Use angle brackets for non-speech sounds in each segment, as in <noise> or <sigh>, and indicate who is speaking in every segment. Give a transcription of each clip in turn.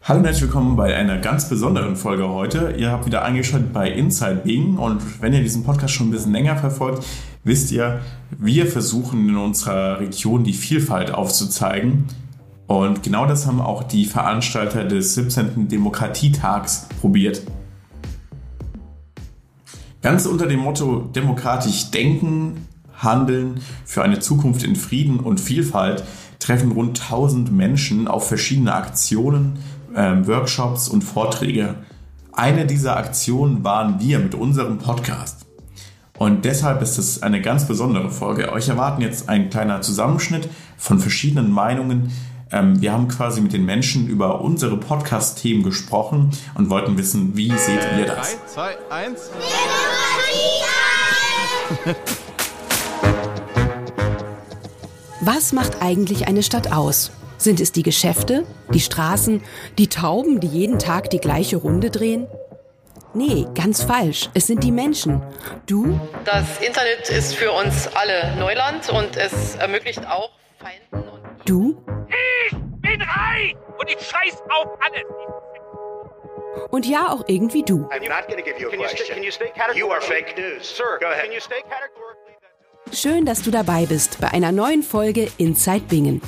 Speaker 1: Hallo und herzlich willkommen bei einer ganz besonderen Folge heute. Ihr habt wieder eingeschaltet bei Inside Bing und wenn ihr diesen Podcast schon ein bisschen länger verfolgt, wisst ihr, wir versuchen in unserer Region die Vielfalt aufzuzeigen. Und genau das haben auch die Veranstalter des 17. Demokratietags probiert. Ganz unter dem Motto demokratisch denken, handeln für eine Zukunft in Frieden und Vielfalt treffen rund 1000 Menschen auf verschiedene Aktionen, ähm, Workshops und Vorträge. Eine dieser Aktionen waren wir mit unserem Podcast. Und deshalb ist es eine ganz besondere Folge. Euch erwarten jetzt ein kleiner Zusammenschnitt von verschiedenen Meinungen. Ähm, wir haben quasi mit den Menschen über unsere Podcast-Themen gesprochen und wollten wissen, wie seht ihr das?
Speaker 2: 3, 2, 1.
Speaker 3: Was macht eigentlich eine Stadt aus? Sind es die Geschäfte, die Straßen, die Tauben, die jeden Tag die gleiche Runde drehen? Nee, ganz falsch. Es sind die Menschen. Du,
Speaker 4: Das Internet ist für uns alle Neuland und es ermöglicht auch Feinden und
Speaker 3: du
Speaker 5: Ich bin reich und ich scheiß auf alles.
Speaker 3: und ja auch irgendwie du.
Speaker 6: I'm not to give you a
Speaker 7: Can you, stay,
Speaker 6: question.
Speaker 7: can you stay categorically?
Speaker 6: You are fake news.
Speaker 7: Sir,
Speaker 6: Go ahead.
Speaker 7: can you stay categorically that
Speaker 3: Schön, dass du dabei bist bei einer neuen Folge Inside Bingen.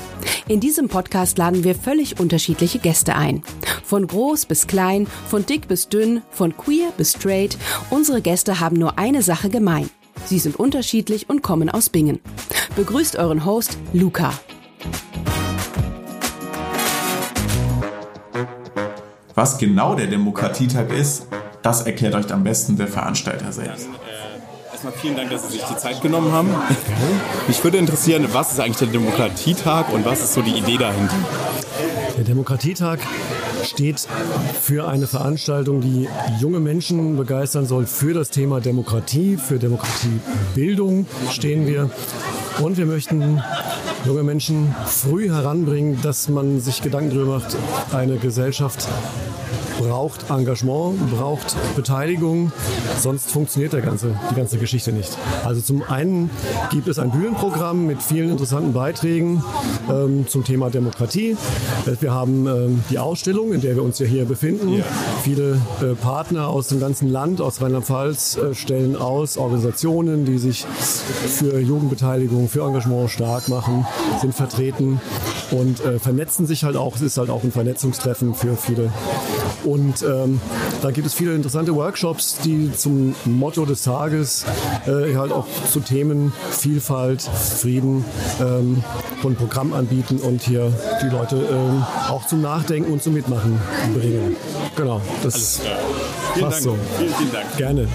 Speaker 3: In diesem Podcast laden wir völlig unterschiedliche Gäste ein. Von groß bis klein, von dick bis dünn, von queer bis straight. Unsere Gäste haben nur eine Sache gemein. Sie sind unterschiedlich und kommen aus Bingen. Begrüßt euren Host Luca.
Speaker 1: Was genau der Demokratietag ist, das erklärt euch am besten der Veranstalter selbst.
Speaker 2: Erstmal vielen Dank, dass Sie sich die Zeit genommen haben. Mich würde interessieren, was ist eigentlich der Demokratietag und was ist so die Idee dahinter?
Speaker 8: Der Demokratietag steht für eine Veranstaltung, die junge Menschen begeistern soll für das Thema Demokratie, für Demokratiebildung stehen wir. Und wir möchten junge Menschen früh heranbringen, dass man sich Gedanken darüber macht, eine Gesellschaft braucht Engagement, braucht Beteiligung, sonst funktioniert der ganze, die ganze Geschichte nicht. Also zum einen gibt es ein Bühnenprogramm mit vielen interessanten Beiträgen ähm, zum Thema Demokratie. Äh, Wir haben ähm, die Ausstellung, in der wir uns ja hier befinden. Viele äh, Partner aus dem ganzen Land, aus Rheinland-Pfalz, äh, stellen aus, Organisationen, die sich für Jugendbeteiligung, für Engagement stark machen, sind vertreten und äh, vernetzen sich halt auch. Es ist halt auch ein Vernetzungstreffen für viele. Und ähm, dann gibt es viele interessante Workshops, die zum Motto des Tages äh, halt auch zu Themen Vielfalt, Frieden ähm, und Programm anbieten und hier die Leute ähm, auch zum Nachdenken und zum Mitmachen bringen. Genau, das passt so.
Speaker 2: Vielen, vielen Dank.
Speaker 8: Gerne.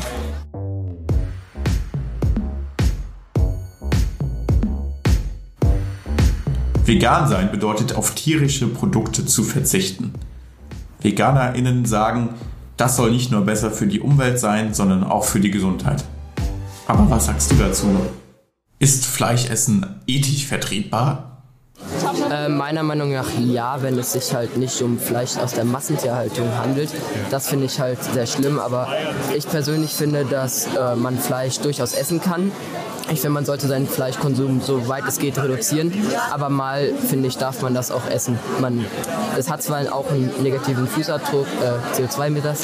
Speaker 1: Vegan sein bedeutet auf tierische Produkte zu verzichten. VeganerInnen sagen, das soll nicht nur besser für die Umwelt sein, sondern auch für die Gesundheit. Aber was sagst du dazu? Ist Fleischessen ethisch vertretbar?
Speaker 9: Äh, meiner Meinung nach ja, wenn es sich halt nicht um Fleisch aus der Massentierhaltung handelt. Das finde ich halt sehr schlimm, aber ich persönlich finde, dass äh, man Fleisch durchaus essen kann. Ich finde, man sollte seinen Fleischkonsum so weit es geht reduzieren, aber mal, finde ich, darf man das auch essen. Man, es hat zwar auch einen negativen Fußabdruck, äh, CO2-Meter,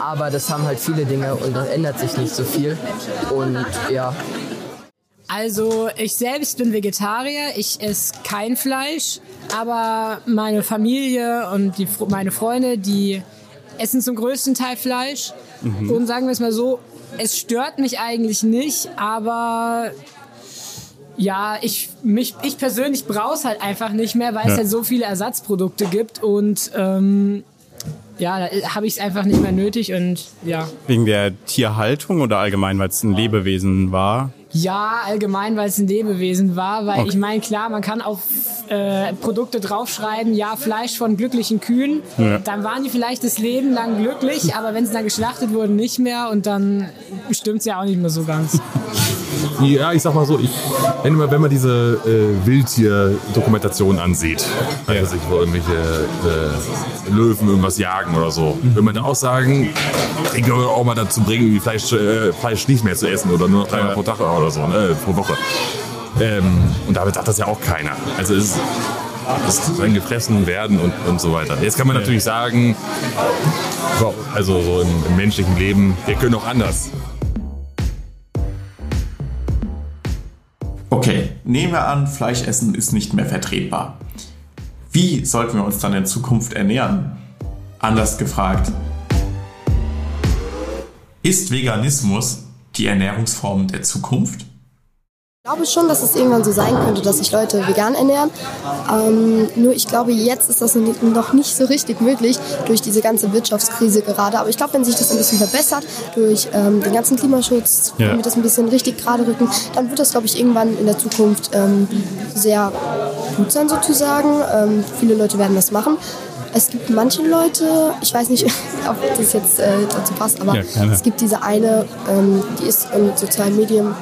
Speaker 9: aber das haben halt viele Dinge und das ändert sich nicht so viel. Und ja,
Speaker 10: Also ich selbst bin Vegetarier, ich esse kein Fleisch, aber meine Familie und die, meine Freunde, die essen zum größten Teil Fleisch. Und sagen wir es mal so, es stört mich eigentlich nicht, aber ja, ich, mich, ich persönlich brauche es halt einfach nicht mehr, weil es halt so viele Ersatzprodukte gibt und ähm, ja, da habe ich es einfach nicht mehr nötig und ja.
Speaker 2: Wegen der Tierhaltung oder allgemein, weil es ein Lebewesen war?
Speaker 10: Ja, allgemein, weil es ein Lebewesen war, weil
Speaker 2: Okay.
Speaker 10: ich meine, klar, man kann auf äh, Produkte draufschreiben, ja, Fleisch von glücklichen Kühen,
Speaker 2: Ja.
Speaker 10: dann waren die vielleicht das Leben lang glücklich, aber wenn sie dann geschlachtet wurden, nicht mehr und dann stimmt's ja auch nicht mehr so ganz. <laughs>
Speaker 11: Ja, ich sag mal so, ich, wenn, man, wenn man diese äh, Wildtier-Dokumentation ansieht, also sich wo irgendwelche äh, Löwen irgendwas jagen oder so, will man da auch sagen, ich glaube auch mal dazu bringen, Fleisch, äh, Fleisch nicht mehr zu essen oder nur noch dreimal pro Tag oder so, ne, pro Woche. Ähm, und damit sagt das ja auch keiner. Also es ist, dann gefressen werden und, und so weiter. Jetzt kann man natürlich sagen, also so im, im menschlichen Leben, wir können auch anders.
Speaker 1: Okay, nehmen wir an, Fleischessen ist nicht mehr vertretbar. Wie sollten wir uns dann in Zukunft ernähren? Anders gefragt, ist Veganismus die Ernährungsform der Zukunft?
Speaker 6: Ich glaube schon, dass es irgendwann so sein könnte, dass sich Leute vegan ernähren. Ähm, nur ich glaube, jetzt ist das noch nicht so richtig möglich durch diese ganze Wirtschaftskrise gerade. Aber ich glaube, wenn sich das ein bisschen verbessert durch ähm, den ganzen Klimaschutz, ja. wenn wir das ein bisschen richtig gerade rücken, dann wird das, glaube ich, irgendwann in der Zukunft ähm, sehr gut sein sozusagen. Ähm, viele Leute werden das machen. Es gibt manche Leute, ich weiß nicht, <laughs> ob das jetzt äh, dazu passt, aber ja, es gibt diese eine, ähm, die ist in sozialen Medien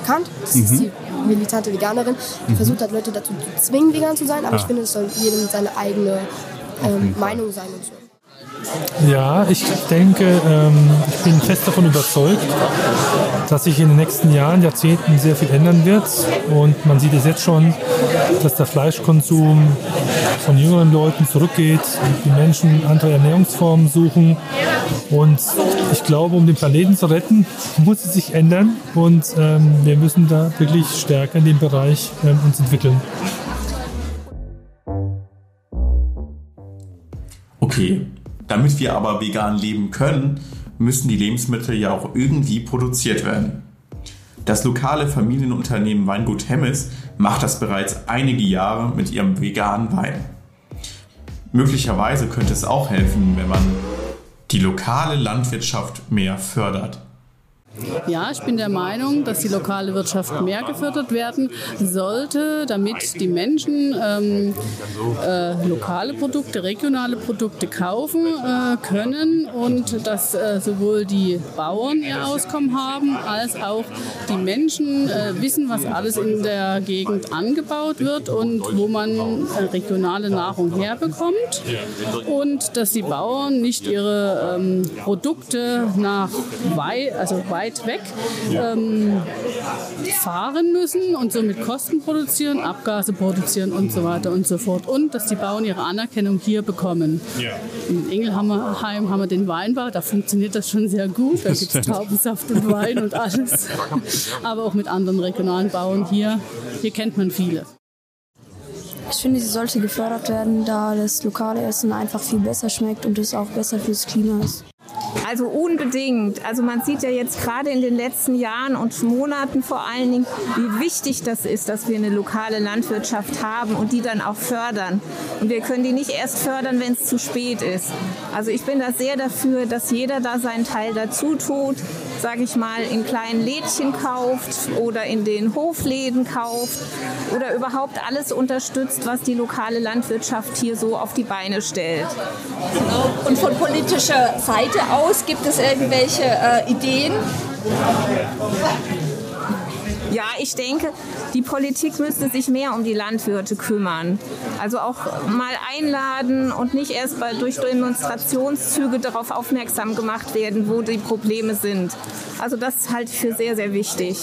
Speaker 6: bekannt. Das mhm. ist die militante Veganerin. Die mhm. versucht halt Leute dazu zu zwingen, vegan zu sein, aber ah. ich finde, es soll jedem seine eigene ähm, Meinung sein und so.
Speaker 12: Ja, ich denke, ähm, ich bin fest davon überzeugt, dass sich in den nächsten Jahren, Jahrzehnten sehr viel ändern wird. Und man sieht es jetzt schon, dass der Fleischkonsum von jüngeren Leuten zurückgeht, die Menschen andere Ernährungsformen suchen. Und ich glaube, um den Planeten zu retten, muss es sich ändern. Und ähm, wir müssen da wirklich stärker in dem Bereich ähm, uns entwickeln.
Speaker 1: Okay, damit wir aber vegan leben können, müssen die Lebensmittel ja auch irgendwie produziert werden. Das lokale Familienunternehmen Weingut Hemmes macht das bereits einige Jahre mit ihrem veganen Wein. Möglicherweise könnte es auch helfen, wenn man die lokale Landwirtschaft mehr fördert.
Speaker 13: Ja, ich bin der Meinung, dass die lokale Wirtschaft mehr gefördert werden sollte, damit die Menschen ähm, äh, lokale Produkte, regionale Produkte kaufen äh, können und dass äh, sowohl die Bauern ihr Auskommen haben, als auch die Menschen äh, wissen, was alles in der Gegend angebaut wird und wo man äh, regionale Nahrung herbekommt und dass die Bauern nicht ihre ähm, Produkte nach weit, also weit weit weg ähm, fahren müssen und somit Kosten produzieren, Abgase produzieren und so weiter und so fort. Und dass die Bauern ihre Anerkennung hier bekommen. Ja. In Engelheim haben wir den Weinbau, da funktioniert das schon sehr gut. Da gibt es Traubensaft und Wein und alles. <laughs> Aber auch mit anderen regionalen Bauern hier. Hier kennt man viele.
Speaker 14: Ich finde, sie sollte gefördert werden, da das lokale Essen einfach viel besser schmeckt und es auch besser fürs Klima ist.
Speaker 15: Also unbedingt. Also man sieht ja jetzt gerade in den letzten Jahren und Monaten vor allen Dingen, wie wichtig das ist, dass wir eine lokale Landwirtschaft haben und die dann auch fördern. Und wir können die nicht erst fördern, wenn es zu spät ist. Also ich bin da sehr dafür, dass jeder da seinen Teil dazu tut, sage ich mal, in kleinen Lädchen kauft oder in den Hofläden kauft oder überhaupt alles unterstützt, was die lokale Landwirtschaft hier so auf die Beine stellt.
Speaker 16: Und von politischer Seite aus gibt es irgendwelche äh, Ideen?
Speaker 15: Ja, ich denke, die Politik müsste sich mehr um die Landwirte kümmern. Also auch mal einladen und nicht erst bei, durch Demonstrationszüge darauf aufmerksam gemacht werden, wo die Probleme sind. Also das halte ich für sehr, sehr wichtig.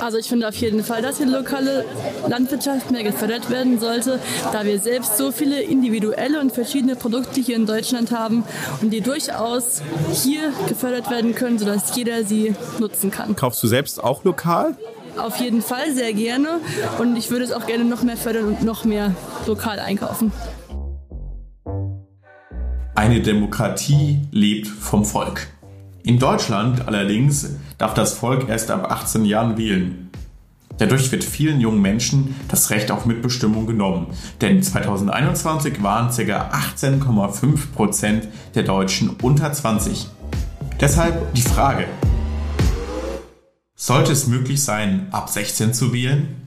Speaker 13: Also ich finde auf jeden Fall, dass die lokale Landwirtschaft mehr gefördert werden sollte, da wir selbst so viele individuelle und verschiedene Produkte hier in Deutschland haben und die durchaus hier gefördert werden können, sodass jeder sie nutzen kann.
Speaker 2: Kaufst du selbst auch lokal?
Speaker 13: Auf jeden Fall, sehr gerne. Und ich würde es auch gerne noch mehr fördern und noch mehr lokal einkaufen.
Speaker 1: Eine Demokratie lebt vom Volk. In Deutschland allerdings darf das Volk erst ab 18 Jahren wählen. Dadurch wird vielen jungen Menschen das Recht auf Mitbestimmung genommen, denn 2021 waren ca. 18,5% der Deutschen unter 20. Deshalb die Frage, sollte es möglich sein, ab 16 zu wählen?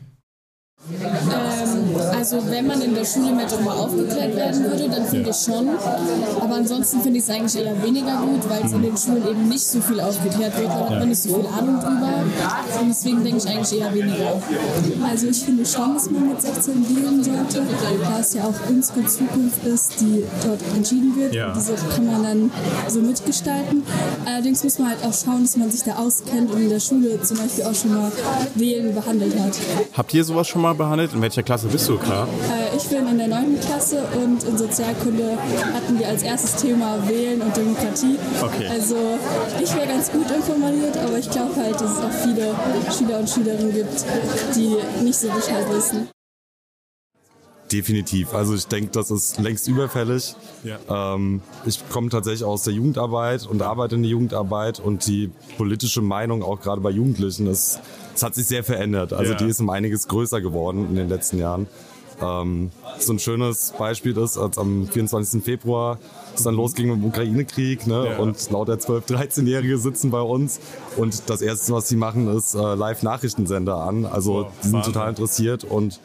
Speaker 17: Also wenn man in der Schule mehr darüber aufgeklärt werden würde, dann finde ich schon. Aber ansonsten finde ich es eigentlich eher weniger gut, weil es in den Schulen eben nicht so viel aufgeklärt wird. Da hat man nicht so viel Ahnung drüber. Und deswegen denke ich eigentlich eher weniger.
Speaker 18: Also ich finde schon, dass man mit 16 wählen sollte, da es ja auch unsere Zukunft ist, die dort entschieden wird.
Speaker 2: Ja.
Speaker 18: Diese kann man dann so mitgestalten. Allerdings muss man halt auch schauen, dass man sich da auskennt und in der Schule zum Beispiel auch schon mal Wählen behandelt hat.
Speaker 2: Habt ihr sowas schon mal behandelt? In welcher Klasse bist du, klar?
Speaker 18: Äh, Ich bin in der 9. Klasse und in Sozialkunde hatten wir als erstes Thema Wählen und Demokratie.
Speaker 2: Okay.
Speaker 18: Also ich wäre ganz gut informiert, aber ich glaube halt, dass es auch viele Schüler und Schülerinnen gibt, die nicht so Bescheid wissen.
Speaker 19: Definitiv. Also ich denke, das ist längst überfällig. Ähm, ich komme tatsächlich aus der Jugendarbeit und arbeite in der Jugendarbeit und die politische Meinung auch gerade bei Jugendlichen, das, das hat sich sehr verändert. Also
Speaker 2: Ja.
Speaker 19: die ist um einiges größer geworden in den letzten Jahren. Ähm, so ein schönes Beispiel ist, als am 24. Februar es dann losging mit dem Ukraine-Krieg ne?
Speaker 2: Ja.
Speaker 19: und lauter 12-, 13-Jährige sitzen bei uns und das Erste, was sie machen, ist äh, Live-Nachrichtensender an. Also die sind total interessiert und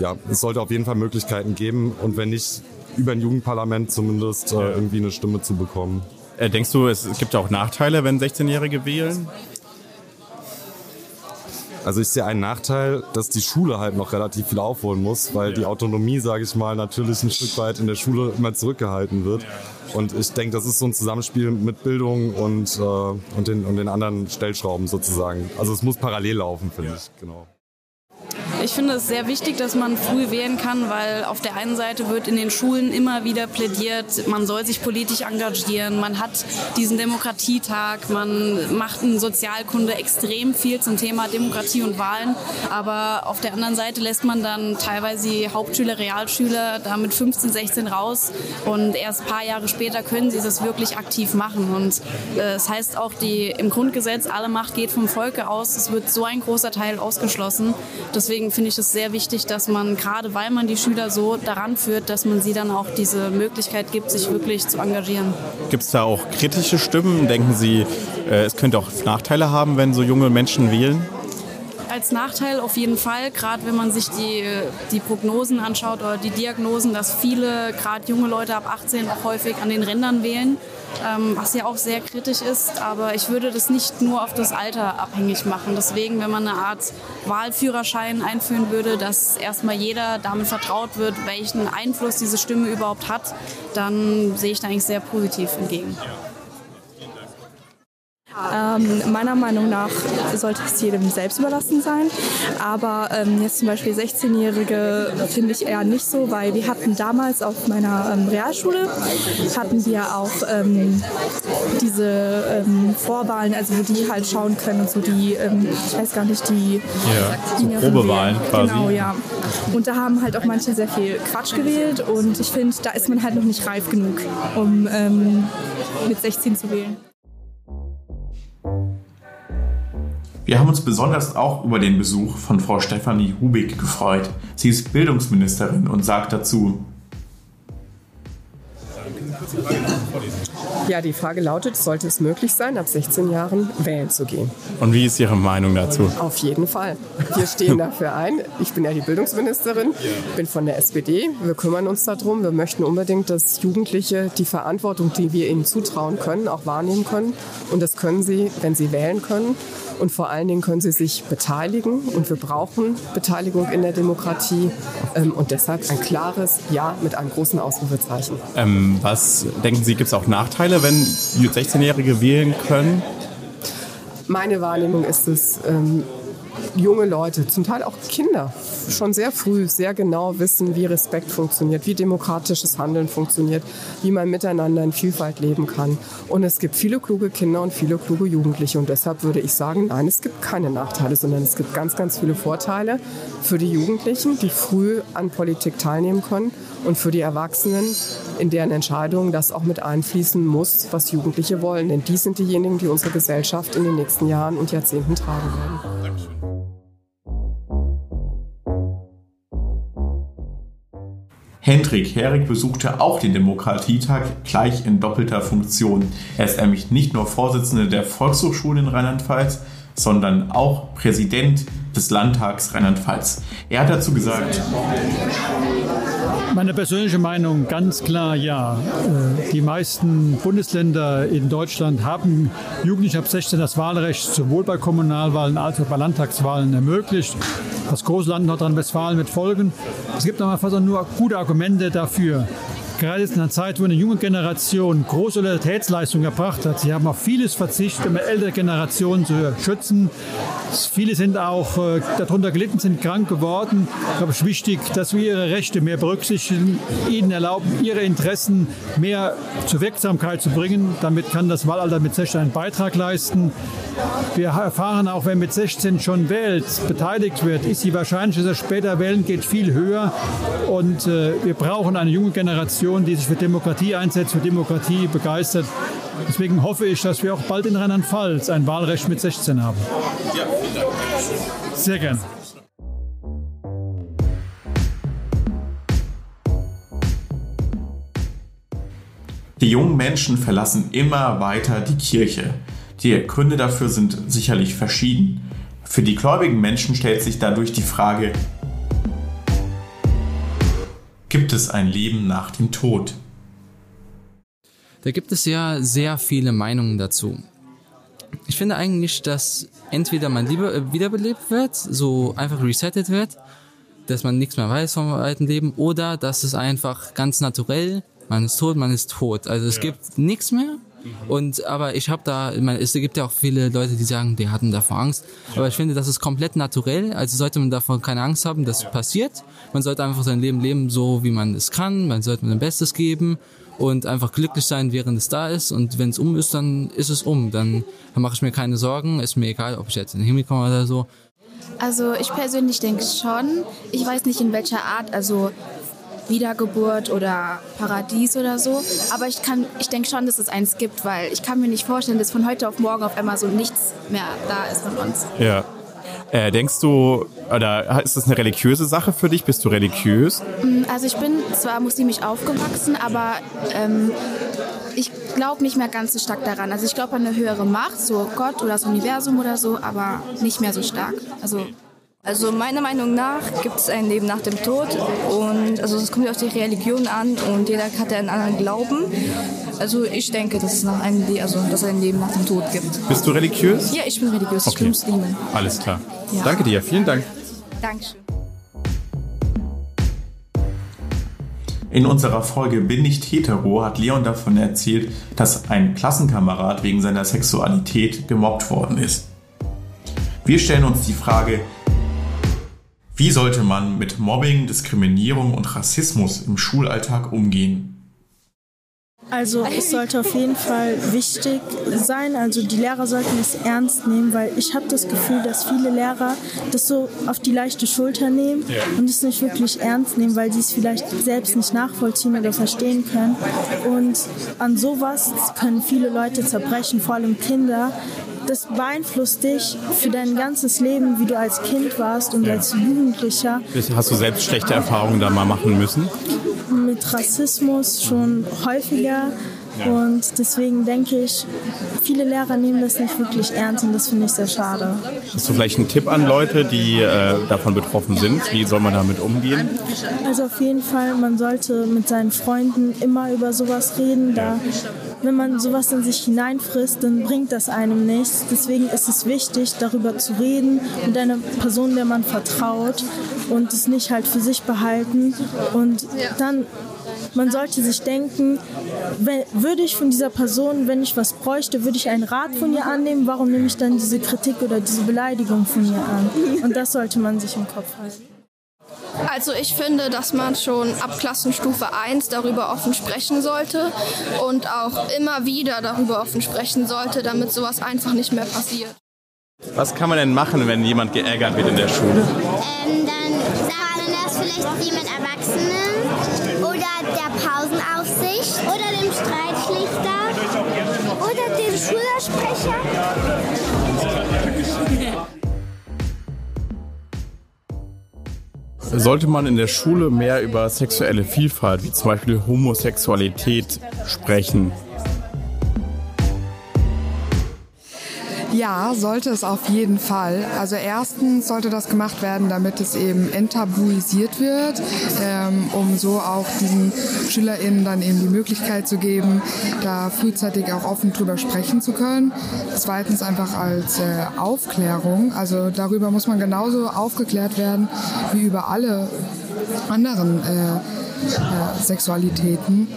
Speaker 19: ja, es sollte auf jeden Fall Möglichkeiten geben und wenn nicht über ein Jugendparlament zumindest äh, irgendwie eine Stimme zu bekommen.
Speaker 2: Äh, denkst du, es gibt auch Nachteile, wenn 16-Jährige wählen?
Speaker 19: Also ich sehe einen Nachteil, dass die Schule halt noch relativ viel aufholen muss, weil die Autonomie, sage ich mal, natürlich ein Stück weit in der Schule immer zurückgehalten wird. Und ich denke, das ist so ein Zusammenspiel mit Bildung und, äh, und, den, und den anderen Stellschrauben sozusagen. Also es muss parallel laufen, finde ich. Genau.
Speaker 20: Ich finde es sehr wichtig, dass man früh wählen kann, weil auf der einen Seite wird in den Schulen immer wieder plädiert, man soll sich politisch engagieren, man hat diesen Demokratietag, man macht in Sozialkunde extrem viel zum Thema Demokratie und Wahlen, aber auf der anderen Seite lässt man dann teilweise die Hauptschüler, Realschüler da mit 15, 16 raus und erst ein paar Jahre später können sie das wirklich aktiv machen. Und äh, es heißt auch die, im Grundgesetz, alle Macht geht vom Volke aus, es wird so ein großer Teil ausgeschlossen. Deswegen finde ich es sehr wichtig, dass man, gerade weil man die Schüler so daran führt, dass man sie dann auch diese Möglichkeit gibt, sich wirklich zu engagieren.
Speaker 2: Gibt es da auch kritische Stimmen? Denken Sie, äh, es könnte auch Nachteile haben, wenn so junge Menschen wählen?
Speaker 20: Als Nachteil auf jeden Fall, gerade wenn man sich die, die Prognosen anschaut oder die Diagnosen, dass viele, gerade junge Leute ab 18 auch häufig an den Rändern wählen, ähm, was ja auch sehr kritisch ist. Aber ich würde das nicht nur auf das Alter abhängig machen. Deswegen, wenn man eine Art Wahlführerschein einführen würde, dass erstmal jeder damit vertraut wird, welchen Einfluss diese Stimme überhaupt hat, dann sehe ich da eigentlich sehr positiv entgegen.
Speaker 21: Ähm, meiner Meinung nach sollte es jedem selbst überlassen sein. Aber ähm, jetzt zum Beispiel 16-Jährige finde ich eher nicht so, weil wir hatten damals auf meiner ähm, Realschule hatten wir auch ähm, diese ähm, Vorwahlen, also wo die halt schauen können und so die, ähm, ich weiß gar nicht, die
Speaker 2: Ja, so Probewahlen quasi.
Speaker 21: Genau, ja. Und da haben halt auch manche sehr viel Quatsch gewählt und ich finde, da ist man halt noch nicht reif genug, um mit 16 zu wählen.
Speaker 1: Wir haben uns besonders auch über den Besuch von Frau Stefanie Hubig gefreut. Sie ist Bildungsministerin und sagt dazu,
Speaker 22: Ja, die Frage lautet, sollte es möglich sein, ab 16 Jahren wählen zu gehen?
Speaker 2: Und wie ist Ihre Meinung dazu?
Speaker 22: Auf jeden Fall. Wir stehen dafür ein. Ich bin ja die Bildungsministerin, bin von der SPD. Wir kümmern uns darum. Wir möchten unbedingt, dass Jugendliche die Verantwortung, die wir ihnen zutrauen können, auch wahrnehmen können. Und das können sie, wenn sie wählen können. Und vor allen Dingen können sie sich beteiligen. Und wir brauchen Beteiligung in der Demokratie. Ähm, Und deshalb ein klares Ja mit einem großen Ausrufezeichen.
Speaker 2: Ähm, was denken Sie, gibt es auch Nachteile, wenn 16-Jährige wählen können?
Speaker 22: Meine Wahrnehmung ist es, ähm, junge Leute, zum Teil auch Kinder, schon sehr früh sehr genau wissen, wie Respekt funktioniert, wie demokratisches Handeln funktioniert, wie man miteinander in Vielfalt leben kann. Und es gibt viele kluge Kinder und viele kluge Jugendliche. Und deshalb würde ich sagen, nein, es gibt keine Nachteile, sondern es gibt ganz, ganz viele Vorteile für die Jugendlichen, die früh an Politik teilnehmen können und für die Erwachsenen, in deren Entscheidungen das auch mit einfließen muss, was Jugendliche wollen. Denn die sind diejenigen, die unsere Gesellschaft in den nächsten Jahren und Jahrzehnten tragen werden.
Speaker 1: Hendrik Herig besuchte auch den Demokratietag gleich in doppelter Funktion. Er ist nämlich nicht nur Vorsitzender der Volkshochschule in Rheinland-Pfalz, sondern auch Präsident des Landtags Rheinland-Pfalz. Er hat dazu gesagt,
Speaker 23: meine persönliche Meinung ganz klar ja. Äh, die meisten Bundesländer in Deutschland haben Jugendliche ab 16 das Wahlrecht sowohl bei Kommunalwahlen als auch bei Landtagswahlen ermöglicht. Das große Land Nordrhein-Westfalen wird folgen. Es gibt aber fast nur gute Argumente dafür gerade in einer Zeit, wo eine junge Generation große Solidaritätsleistungen erbracht hat. Sie haben auf vieles verzichtet, um ältere Generationen zu schützen. Viele sind auch äh, darunter gelitten, sind krank geworden. Ich glaube, es ist wichtig, dass wir ihre Rechte mehr berücksichtigen, ihnen erlauben, ihre Interessen mehr zur Wirksamkeit zu bringen. Damit kann das Wahlalter mit 16 einen Beitrag leisten. Wir erfahren auch, wer mit 16 schon wählt, beteiligt wird, ist die Wahrscheinlichkeit, dass er später wählen geht, viel höher. Und äh, wir brauchen eine junge Generation, die sich für Demokratie einsetzt, für Demokratie begeistert. Deswegen hoffe ich, dass wir auch bald in Rheinland-Pfalz ein Wahlrecht mit 16 haben. Ja, vielen Dank. Sehr gern.
Speaker 1: Die jungen Menschen verlassen immer weiter die Kirche. Die Gründe dafür sind sicherlich verschieden. Für die gläubigen Menschen stellt sich dadurch die Frage, gibt es ein Leben nach dem Tod?
Speaker 24: Da gibt es ja sehr viele Meinungen dazu. Ich finde eigentlich, dass entweder man lieber äh, wiederbelebt wird, so einfach resettet wird, dass man nichts mehr weiß vom alten Leben, oder dass es einfach ganz naturell, man ist tot, man ist tot. Also es ja. gibt nichts mehr und aber ich habe da, ich meine, es gibt ja auch viele Leute, die sagen, die hatten davor Angst. Aber ich finde, das ist komplett naturell. Also sollte man davon keine Angst haben, das passiert. Man sollte einfach sein Leben leben, so wie man es kann. Man sollte sein Bestes geben und einfach glücklich sein, während es da ist. Und wenn es um ist, dann ist es um. Dann, dann mache ich mir keine Sorgen. Ist mir egal, ob ich jetzt in den Himmel komme oder so.
Speaker 14: Also ich persönlich denke schon. Ich weiß nicht in welcher Art. Also Wiedergeburt oder Paradies oder so. Aber ich, kann, ich denke schon, dass es eins gibt, weil ich kann mir nicht vorstellen, dass von heute auf morgen auf einmal so nichts mehr da ist von uns.
Speaker 2: Ja. Äh, denkst du, oder ist das eine religiöse Sache für dich? Bist du religiös?
Speaker 14: Mm, also ich bin zwar muslimisch aufgewachsen, aber ähm, ich glaube nicht mehr ganz so stark daran. Also ich glaube an eine höhere Macht, so Gott oder das Universum oder so, aber nicht mehr so stark. Also
Speaker 25: also meiner Meinung nach gibt es ein Leben nach dem Tod und also es kommt auf die Religion an und jeder hat ja einen anderen Glauben. Also ich denke, dass es nach einem also dass es ein Leben nach dem Tod gibt.
Speaker 2: Bist du religiös?
Speaker 25: Ja, ich bin religiös.
Speaker 2: Okay.
Speaker 25: Ich bin Muslimin.
Speaker 2: Alles klar. Ja. Danke dir. Vielen Dank.
Speaker 25: Dankeschön.
Speaker 1: In unserer Folge Bin nicht hetero hat Leon davon erzählt, dass ein Klassenkamerad wegen seiner Sexualität gemobbt worden ist. Wir stellen uns die Frage, wie sollte man mit Mobbing, Diskriminierung und Rassismus im Schulalltag umgehen?
Speaker 26: Also es sollte auf jeden Fall wichtig sein, also die Lehrer sollten es ernst nehmen, weil ich habe das Gefühl, dass viele Lehrer das so auf die leichte Schulter nehmen ja. und es nicht wirklich ernst nehmen, weil sie es vielleicht selbst nicht nachvollziehen oder verstehen können. Und an sowas können viele Leute zerbrechen, vor allem Kinder, das beeinflusst dich für dein ganzes Leben, wie du als Kind warst und ja. als Jugendlicher.
Speaker 2: Hast du selbst schlechte Erfahrungen da mal machen müssen?
Speaker 26: Mit Rassismus schon häufiger. Und deswegen denke ich, viele Lehrer nehmen das nicht wirklich ernst und das finde ich sehr schade.
Speaker 2: Hast du vielleicht einen Tipp an Leute, die äh, davon betroffen sind? Wie soll man damit umgehen?
Speaker 26: Also auf jeden Fall, man sollte mit seinen Freunden immer über sowas reden. Da, wenn man sowas in sich hineinfrisst, dann bringt das einem nichts. Deswegen ist es wichtig, darüber zu reden mit einer Person, der man vertraut und es nicht halt für sich behalten. Und dann man sollte sich denken, würde ich von dieser Person, wenn ich was bräuchte, würde ich einen Rat von ihr annehmen, warum nehme ich dann diese Kritik oder diese Beleidigung von ihr an? Und das sollte man sich im Kopf halten.
Speaker 27: Also ich finde, dass man schon ab Klassenstufe 1 darüber offen sprechen sollte und auch immer wieder darüber offen sprechen sollte, damit sowas einfach nicht mehr passiert.
Speaker 2: Was kann man denn machen, wenn jemand geärgert wird in der Schule?
Speaker 28: Ähm, dann sagt man das vielleicht wie mit Erwachsenen oder der Pausenaufsicht oder dem Streitschlichter oder dem Schülersprecher.
Speaker 2: Sollte man in der Schule mehr über sexuelle Vielfalt, wie zum Beispiel Homosexualität, sprechen?
Speaker 29: Ja, sollte es auf jeden Fall. Also erstens sollte das gemacht werden, damit es eben enttabuisiert wird, ähm, um so auch diesen SchülerInnen dann eben die Möglichkeit zu geben, da frühzeitig auch offen drüber sprechen zu können. Zweitens einfach als äh, Aufklärung. Also darüber muss man genauso aufgeklärt werden wie über alle anderen äh, äh, Sexualitäten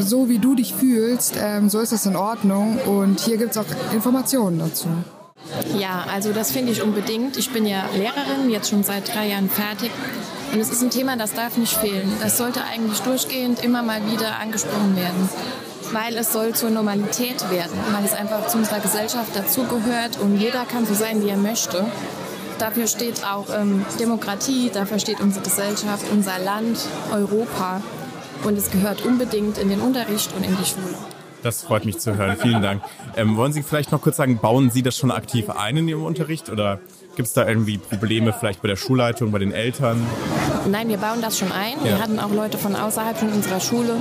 Speaker 29: so wie du dich fühlst, ähm, so ist das in Ordnung und hier gibt es auch Informationen dazu.
Speaker 30: Ja, also das finde ich unbedingt. Ich bin ja Lehrerin, jetzt schon seit drei Jahren fertig. Und es ist ein Thema, das darf nicht fehlen. Das sollte eigentlich durchgehend immer mal wieder angesprochen werden. Weil es soll zur Normalität werden, weil es einfach zu unserer Gesellschaft dazugehört und jeder kann so sein, wie er möchte. Dafür steht auch ähm, Demokratie, dafür steht unsere Gesellschaft, unser Land, Europa. Und es gehört unbedingt in den Unterricht und in die Schule.
Speaker 2: Das freut mich zu hören. Vielen Dank. Ähm, wollen Sie vielleicht noch kurz sagen, bauen Sie das schon aktiv ein in Ihrem Unterricht oder Gibt es da irgendwie Probleme vielleicht bei der Schulleitung, bei den Eltern?
Speaker 30: Nein, wir bauen das schon ein.
Speaker 2: Ja.
Speaker 30: Wir hatten auch Leute von außerhalb von unserer Schule,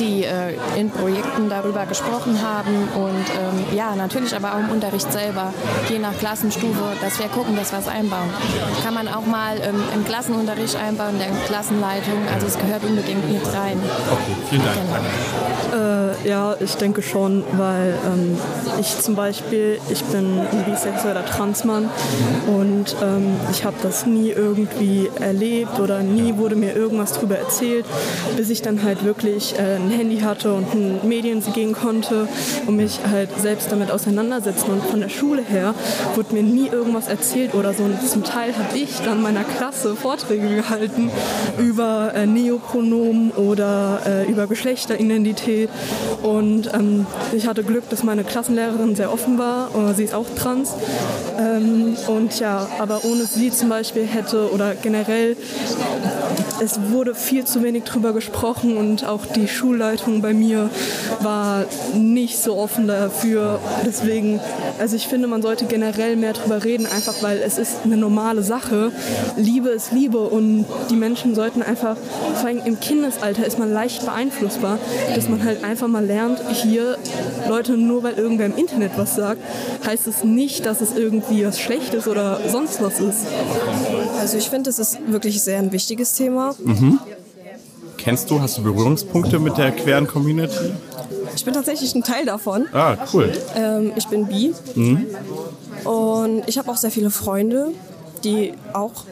Speaker 30: die äh, in Projekten darüber gesprochen haben. Und ähm, ja, natürlich aber auch im Unterricht selber, je nach Klassenstufe, dass wir gucken, dass wir es einbauen. Kann man auch mal ähm, im Klassenunterricht einbauen, der Klassenleitung. Also es gehört unbedingt mit rein.
Speaker 2: Okay, vielen Dank.
Speaker 31: Äh, ja, ich denke schon, weil ähm, ich zum Beispiel, ich bin ein bisexueller Transmann und ähm, ich habe das nie irgendwie erlebt oder nie wurde mir irgendwas darüber erzählt, bis ich dann halt wirklich äh, ein Handy hatte und ein Medien gehen konnte und mich halt selbst damit auseinandersetzen. Und von der Schule her wurde mir nie irgendwas erzählt oder so. Und zum Teil habe ich dann meiner Klasse Vorträge gehalten über äh, Neopronomen oder äh, über Geschlechteridentität. Und ähm, ich hatte Glück, dass meine Klassenlehrerin sehr offen war. Äh, sie ist auch trans. Ähm, und ja, aber ohne sie zum Beispiel hätte oder generell, es wurde viel zu wenig drüber gesprochen und auch die Schulleitung bei mir war nicht so offen dafür. Deswegen, also ich finde, man sollte generell mehr drüber reden, einfach weil es ist eine normale Sache. Liebe ist Liebe und die Menschen sollten einfach, vor allem im Kindesalter ist man leicht beeinflussbar, dass man halt einfach mal lernt, hier Leute, nur weil irgendwer im Internet was sagt, heißt es nicht, dass es irgendwie was Schlechtes oder sonst was ist.
Speaker 32: Also ich finde, es ist wirklich sehr ein wichtiges Thema.
Speaker 2: Mhm. Kennst du, hast du Berührungspunkte mit der queeren Community?
Speaker 32: Ich bin tatsächlich ein Teil davon.
Speaker 2: Ah, cool.
Speaker 32: Ähm, ich bin bi
Speaker 2: Mhm.
Speaker 32: und ich habe auch sehr viele Freunde, die auch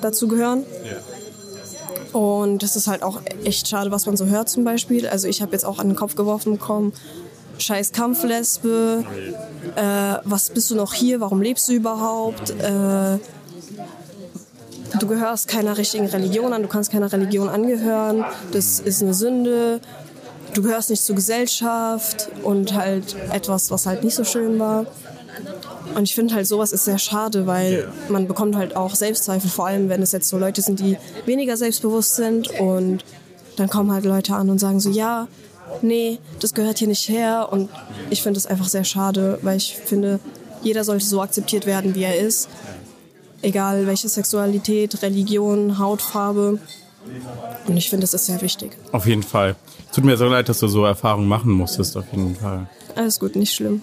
Speaker 32: dazu gehören. Und das ist halt auch echt schade, was man so hört zum Beispiel. Also ich habe jetzt auch an den Kopf geworfen bekommen, scheiß Kampflesbe, äh, was bist du noch hier, warum lebst du überhaupt? Äh, du gehörst keiner richtigen Religion an, du kannst keiner Religion angehören, das ist eine Sünde, du gehörst nicht zur Gesellschaft und halt etwas, was halt nicht so schön war. Und ich finde halt, sowas ist sehr schade, weil man bekommt halt auch Selbstzweifel, vor allem wenn es jetzt so Leute sind, die weniger selbstbewusst sind. Und dann kommen halt Leute an und sagen so, ja, nee, das gehört hier nicht her und ich finde es einfach sehr schade, weil ich finde, jeder sollte so akzeptiert werden, wie er ist, egal welche Sexualität, Religion, Hautfarbe und ich finde, das ist sehr wichtig.
Speaker 2: Auf jeden Fall. Tut mir so leid, dass du so Erfahrungen machen musstest, auf jeden Fall.
Speaker 32: Alles gut, nicht schlimm.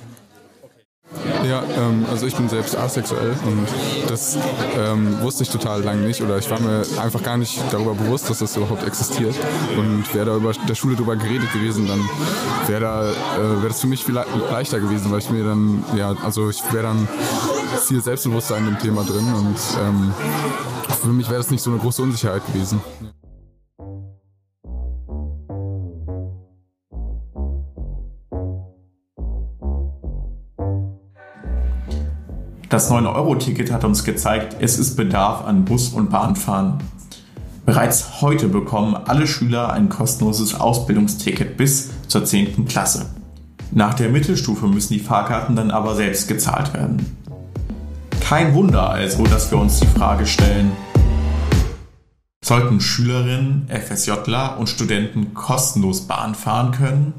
Speaker 33: Ja, ähm, also ich bin selbst asexuell und das ähm, wusste ich total lange nicht oder ich war mir einfach gar nicht darüber bewusst, dass das überhaupt existiert. Und wäre da über der Schule drüber geredet gewesen, dann wäre da äh, wäre das für mich viel le leichter gewesen, weil ich mir dann ja also ich wäre dann viel selbstbewusster in dem Thema drin und ähm, für mich wäre das nicht so eine große Unsicherheit gewesen.
Speaker 1: Das 9-Euro-Ticket hat uns gezeigt, es ist Bedarf an Bus- und Bahnfahren. Bereits heute bekommen alle Schüler ein kostenloses Ausbildungsticket bis zur 10. Klasse. Nach der Mittelstufe müssen die Fahrkarten dann aber selbst gezahlt werden. Kein Wunder also, dass wir uns die Frage stellen, sollten Schülerinnen, FSJler und Studenten kostenlos Bahn fahren können?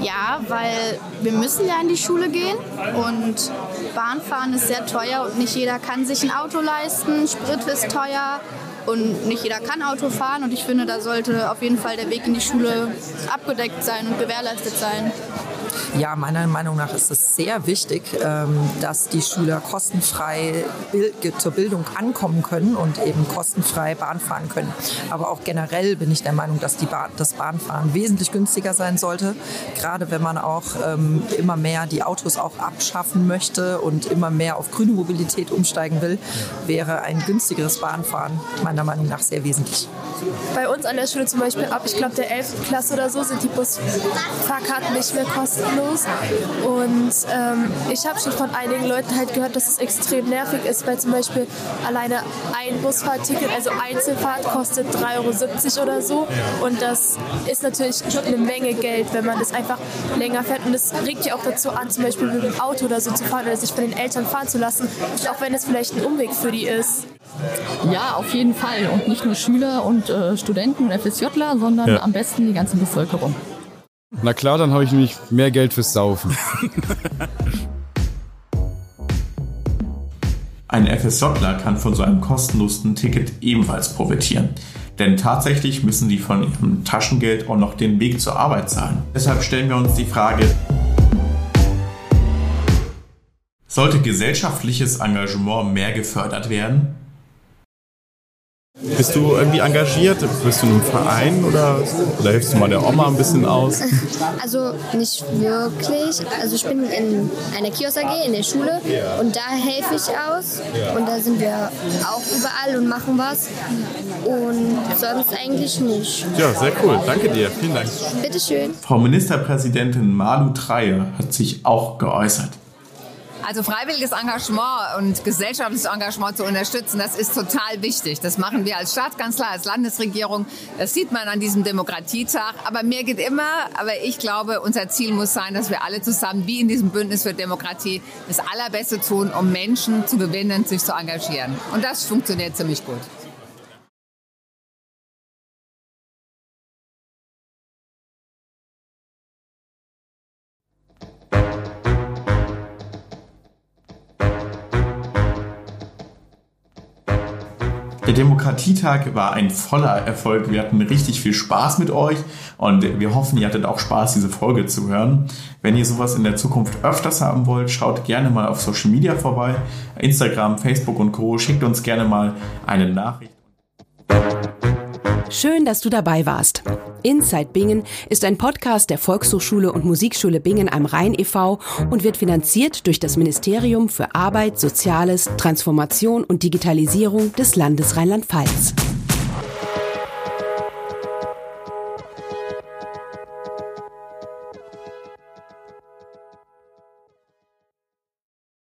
Speaker 25: Ja, weil wir müssen ja in die Schule gehen und Bahnfahren ist sehr teuer und nicht jeder kann sich ein Auto leisten. Sprit ist teuer und nicht jeder kann Auto fahren und ich finde, da sollte auf jeden Fall der Weg in die Schule abgedeckt sein und gewährleistet sein.
Speaker 34: Ja, meiner Meinung nach ist es sehr wichtig, ähm, dass die Schüler kostenfrei zur Bildung ankommen können und eben kostenfrei Bahn fahren können. Aber auch generell bin ich der Meinung, dass die Bahn, das Bahnfahren wesentlich günstiger sein sollte. Gerade wenn man auch ähm, immer mehr die Autos auch abschaffen möchte und immer mehr auf grüne Mobilität umsteigen will, wäre ein günstigeres Bahnfahren meiner Meinung nach sehr wesentlich.
Speaker 14: Bei uns an der Schule zum Beispiel ab, ich glaube, der 11. Klasse oder so sind die Busfahrkarten nicht mehr kostenlos. Und ähm, ich habe schon von einigen Leuten halt gehört, dass es extrem nervig ist, weil zum Beispiel alleine ein Busfahrticket, also Einzelfahrt, kostet 3,70 Euro oder so. Und das ist natürlich eine Menge Geld, wenn man das einfach länger fährt. Und das regt ja auch dazu an, zum Beispiel mit dem Auto oder so zu fahren oder sich von den Eltern fahren zu lassen, auch wenn es vielleicht ein Umweg für die ist.
Speaker 35: Ja, auf jeden Fall. Und nicht nur Schüler und äh, Studenten und FSJler, sondern ja. am besten die ganze Bevölkerung.
Speaker 2: Na klar, dann habe ich nämlich mehr Geld fürs Saufen.
Speaker 1: Ein FSJler kann von so einem kostenlosen Ticket ebenfalls profitieren. Denn tatsächlich müssen sie von ihrem Taschengeld auch noch den Weg zur Arbeit zahlen. Deshalb stellen wir uns die Frage, sollte gesellschaftliches Engagement mehr gefördert werden?
Speaker 2: Bist du irgendwie engagiert? Bist du in einem Verein oder, oder hilfst du mal der Oma ein bisschen aus? <laughs>
Speaker 36: Also nicht wirklich. Also ich bin in einer Kiosk AG in der Schule und da helfe ich aus. Und da sind wir auch überall und machen was. Und sonst eigentlich nicht.
Speaker 2: Ja, sehr cool. Danke dir. Vielen Dank.
Speaker 36: Bitteschön.
Speaker 1: Frau Ministerpräsidentin Malu Treyer hat sich auch geäußert.
Speaker 37: Also freiwilliges Engagement und gesellschaftliches Engagement zu unterstützen, das ist total wichtig. Das machen wir als Staatskanzler, als Landesregierung. Das sieht man an diesem Demokratietag. Aber mehr geht immer. Aber ich glaube, unser Ziel muss sein, dass wir alle zusammen, wie in diesem Bündnis für Demokratie, das Allerbeste tun, um Menschen zu gewinnen, sich zu engagieren. Und das funktioniert ziemlich gut.
Speaker 1: Der Demokratietag war ein voller Erfolg. Wir hatten richtig viel Spaß mit euch und wir hoffen, ihr hattet auch Spaß, diese Folge zu hören. Wenn ihr sowas in der Zukunft öfters haben wollt, schaut gerne mal auf Social Media vorbei. Instagram, Facebook und Co. Schickt uns gerne mal eine Nachricht.
Speaker 3: Schön, dass du dabei warst. Inside Bingen ist ein Podcast der Volkshochschule und Musikschule Bingen am Rhein e.V. und wird finanziert durch das Ministerium für Arbeit, Soziales, Transformation und Digitalisierung des Landes Rheinland-Pfalz.